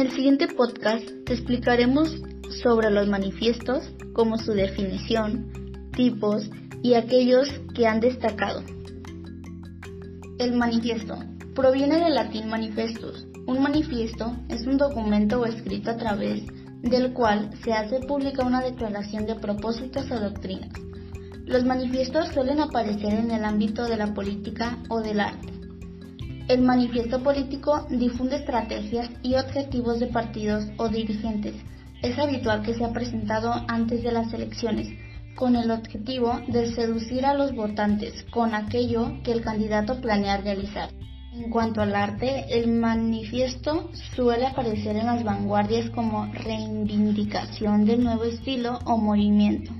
el siguiente podcast te explicaremos sobre los manifiestos, como su definición, tipos y aquellos que han destacado. El manifiesto proviene del latín manifestus. Un manifiesto es un documento o escrito a través del cual se hace pública una declaración de propósitos o doctrinas. Los manifiestos suelen aparecer en el ámbito de la política o del arte. El manifiesto político difunde estrategias y objetivos de partidos o dirigentes. Es habitual que sea presentado antes de las elecciones, con el objetivo de seducir a los votantes con aquello que el candidato planea realizar. En cuanto al arte, el manifiesto suele aparecer en las vanguardias como reivindicación del nuevo estilo o movimiento.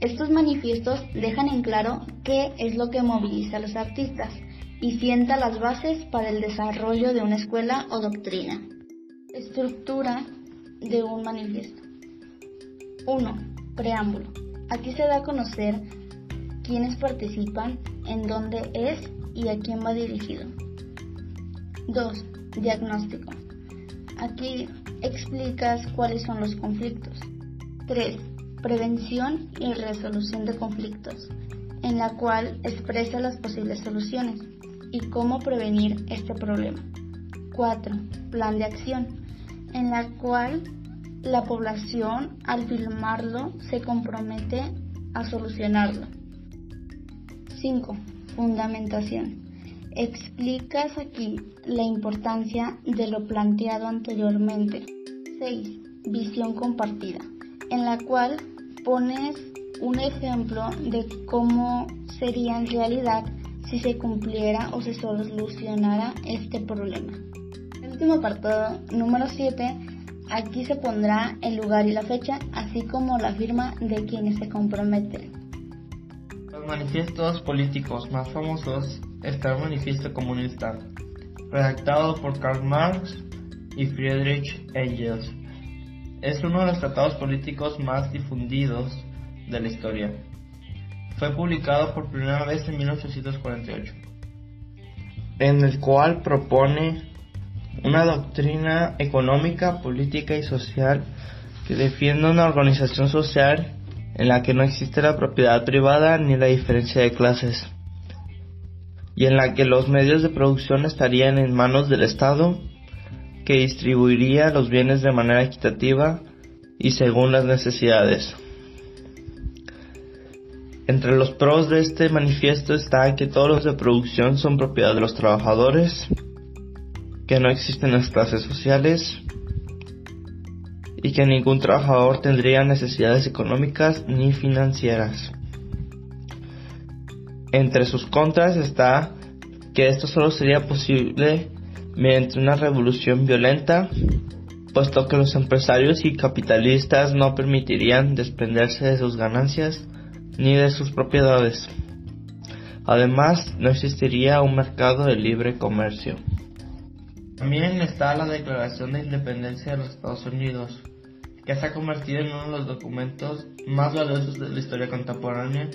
Estos manifiestos dejan en claro qué es lo que moviliza a los artistas y sienta las bases para el desarrollo de una escuela o doctrina. Estructura de un manifiesto. 1. Preámbulo. Aquí se da a conocer quiénes participan, en dónde es y a quién va dirigido. 2. Diagnóstico. Aquí explicas cuáles son los conflictos. 3. Prevención y resolución de conflictos, en la cual expresa las posibles soluciones y cómo prevenir este problema. 4. Plan de acción, en la cual la población al filmarlo se compromete a solucionarlo. 5. Fundamentación Explicas aquí la importancia de lo planteado anteriormente. 6. Visión compartida, en la cual pones un ejemplo de cómo sería en realidad si se cumpliera o se solucionara este problema. El último apartado, número 7, aquí se pondrá el lugar y la fecha, así como la firma de quienes se comprometen. Los manifiestos políticos más famosos está el Manifiesto Comunista, redactado por Karl Marx y Friedrich Engels. Es uno de los tratados políticos más difundidos de la historia. Fue publicado por primera vez en 1848, en el cual propone una doctrina económica, política y social que defiende una organización social en la que no existe la propiedad privada ni la diferencia de clases y en la que los medios de producción estarían en manos del Estado, que distribuiría los bienes de manera equitativa y según las necesidades. Entre los pros de este manifiesto está que todos los de producción son propiedad de los trabajadores, que no existen las clases sociales y que ningún trabajador tendría necesidades económicas ni financieras. Entre sus contras está que esto solo sería posible mediante una revolución violenta, puesto que los empresarios y capitalistas no permitirían desprenderse de sus ganancias ni de sus propiedades. Además, no existiría un mercado de libre comercio. También está la Declaración de Independencia de los Estados Unidos, que se ha convertido en uno de los documentos más valiosos de la historia contemporánea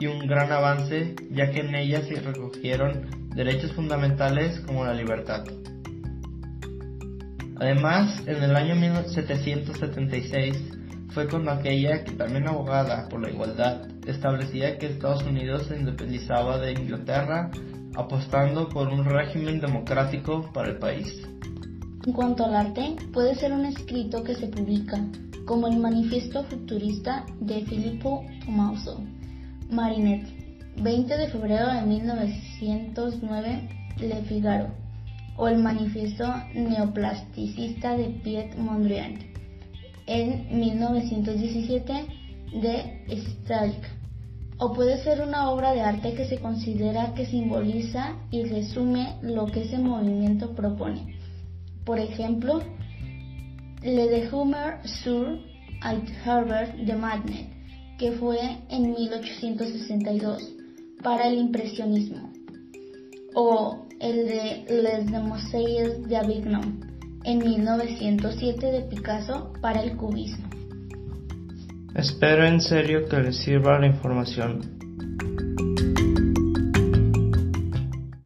y un gran avance ya que en ella se recogieron derechos fundamentales como la libertad. Además, en el año 1776 fue cuando aquella que también abogada por la igualdad establecía que Estados Unidos se independizaba de Inglaterra apostando por un régimen democrático para el país. En cuanto al arte, puede ser un escrito que se publica, como el Manifiesto Futurista de Filippo Tommaso Marinet, 20 de febrero de 1909, Le Figaro, o el Manifiesto Neoplasticista de Piet Mondrian, en 1917, de Strauch. O puede ser una obra de arte que se considera que simboliza y resume lo que ese movimiento propone. Por ejemplo, Le de Hummer sur Herbert de Magnet que fue en 1862 para el impresionismo, o el de Les Demoiselles de Avignon en 1907 de Picasso para el cubismo. Espero en serio que les sirva la información